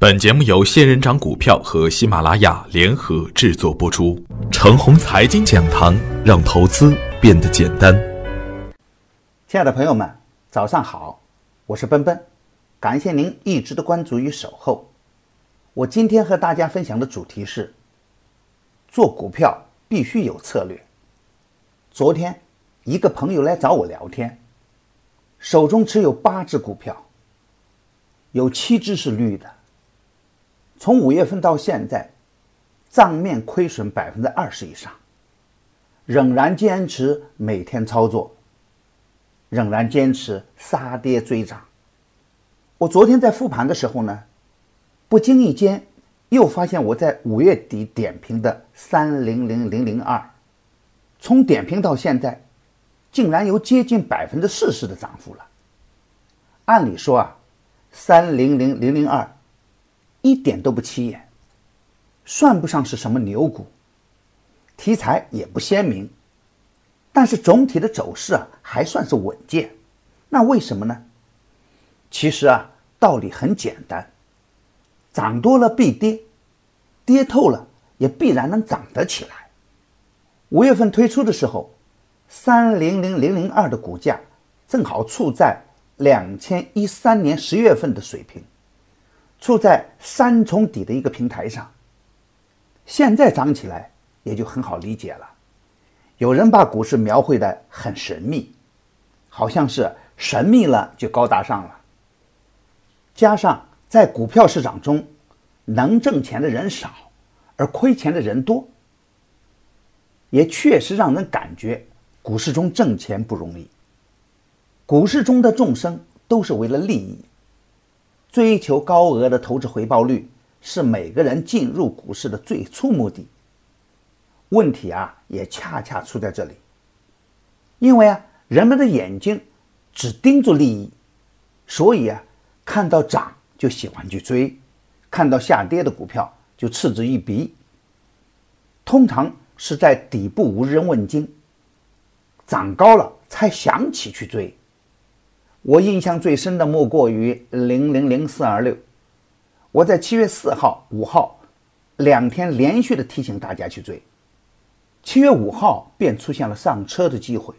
本节目由仙人掌股票和喜马拉雅联合制作播出。程红财经讲堂，让投资变得简单。亲爱的朋友们，早上好，我是奔奔，感谢您一直的关注与守候。我今天和大家分享的主题是：做股票必须有策略。昨天，一个朋友来找我聊天，手中持有八只股票，有七只是绿的。从五月份到现在，账面亏损百分之二十以上，仍然坚持每天操作，仍然坚持杀跌追涨。我昨天在复盘的时候呢，不经意间又发现我在五月底点评的三零零零零二，从点评到现在，竟然有接近百分之四十的涨幅了。按理说啊，三零零零零二。一点都不起眼，算不上是什么牛股，题材也不鲜明，但是总体的走势啊还算是稳健。那为什么呢？其实啊道理很简单，涨多了必跌，跌透了也必然能涨得起来。五月份推出的时候，三零零零零二的股价正好处在两千一三年十月份的水平。处在三重底的一个平台上，现在涨起来也就很好理解了。有人把股市描绘的很神秘，好像是神秘了就高大上了。加上在股票市场中，能挣钱的人少，而亏钱的人多，也确实让人感觉股市中挣钱不容易。股市中的众生都是为了利益。追求高额的投资回报率是每个人进入股市的最初目的。问题啊，也恰恰出在这里。因为啊，人们的眼睛只盯住利益，所以啊，看到涨就喜欢去追，看到下跌的股票就嗤之以鼻。通常是在底部无人问津，涨高了才想起去追。我印象最深的莫过于零零零四二六，我在七月四号、五号两天连续的提醒大家去追，七月五号便出现了上车的机会。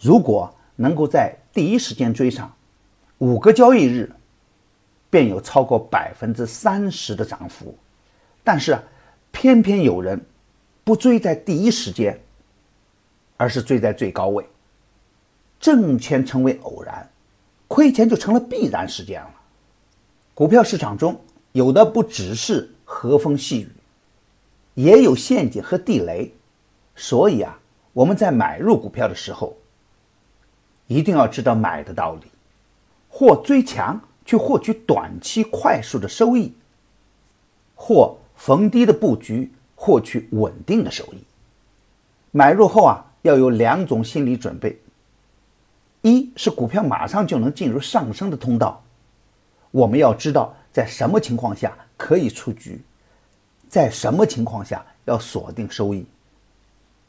如果能够在第一时间追上，五个交易日便有超过百分之三十的涨幅。但是偏偏有人不追在第一时间，而是追在最高位。挣钱成为偶然，亏钱就成了必然事件了。股票市场中有的不只是和风细雨，也有陷阱和地雷。所以啊，我们在买入股票的时候，一定要知道买的道理，或追强去获取短期快速的收益，或逢低的布局获取稳定的收益。买入后啊，要有两种心理准备。一是股票马上就能进入上升的通道，我们要知道在什么情况下可以出局，在什么情况下要锁定收益。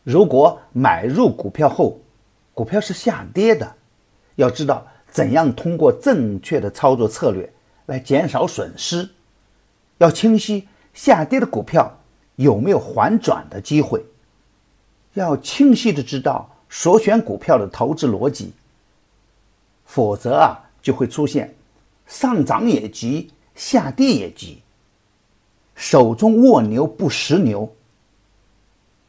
如果买入股票后，股票是下跌的，要知道怎样通过正确的操作策略来减少损失，要清晰下跌的股票有没有反转的机会，要清晰的知道所选股票的投资逻辑。否则啊，就会出现上涨也急，下跌也急。手中握牛不识牛，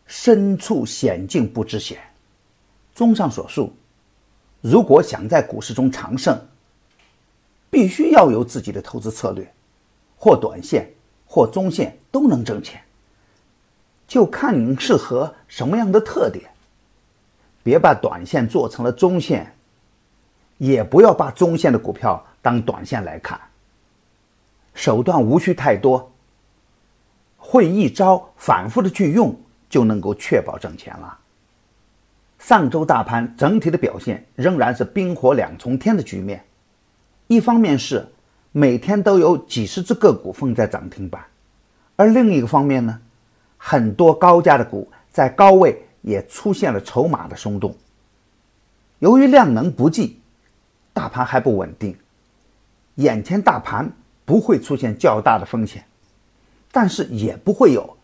身处险境不知险。综上所述，如果想在股市中长胜，必须要有自己的投资策略，或短线或中线都能挣钱，就看您适合什么样的特点。别把短线做成了中线。也不要把中线的股票当短线来看，手段无需太多，会一招反复的去用，就能够确保挣钱了。上周大盘整体的表现仍然是冰火两重天的局面，一方面是每天都有几十只个股封在涨停板，而另一个方面呢，很多高价的股在高位也出现了筹码的松动，由于量能不济。大盘还不稳定，眼前大盘不会出现较大的风险，但是也不会有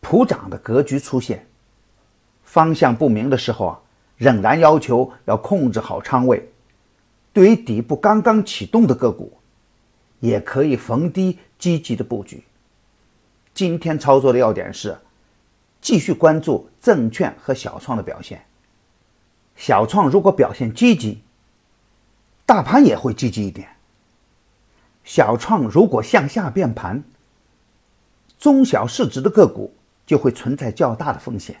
普涨的格局出现。方向不明的时候啊，仍然要求要控制好仓位。对于底部刚刚启动的个股，也可以逢低积极的布局。今天操作的要点是，继续关注证券和小创的表现。小创如果表现积极，大盘也会积极一点。小创如果向下变盘，中小市值的个股就会存在较大的风险。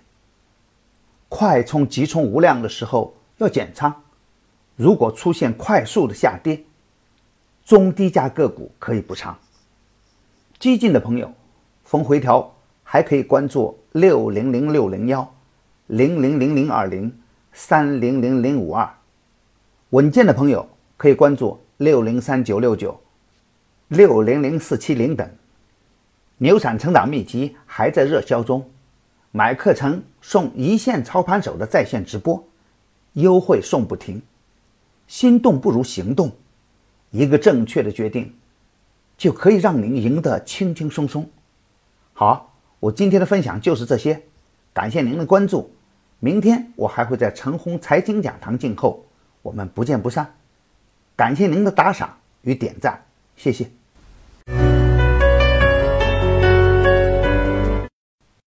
快冲急冲无量的时候要减仓，如果出现快速的下跌，中低价个股可以补仓。激进的朋友，逢回调还可以关注六零零六零幺、零零零零二零、三零零零五二。稳健的朋友可以关注六零三九六九。六零零四七零等，牛产成长秘籍还在热销中，买课程送一线操盘手的在线直播，优惠送不停。心动不如行动，一个正确的决定，就可以让您赢得轻轻松松。好，我今天的分享就是这些，感谢您的关注。明天我还会在陈红财经讲堂静候，我们不见不散。感谢您的打赏与点赞，谢谢。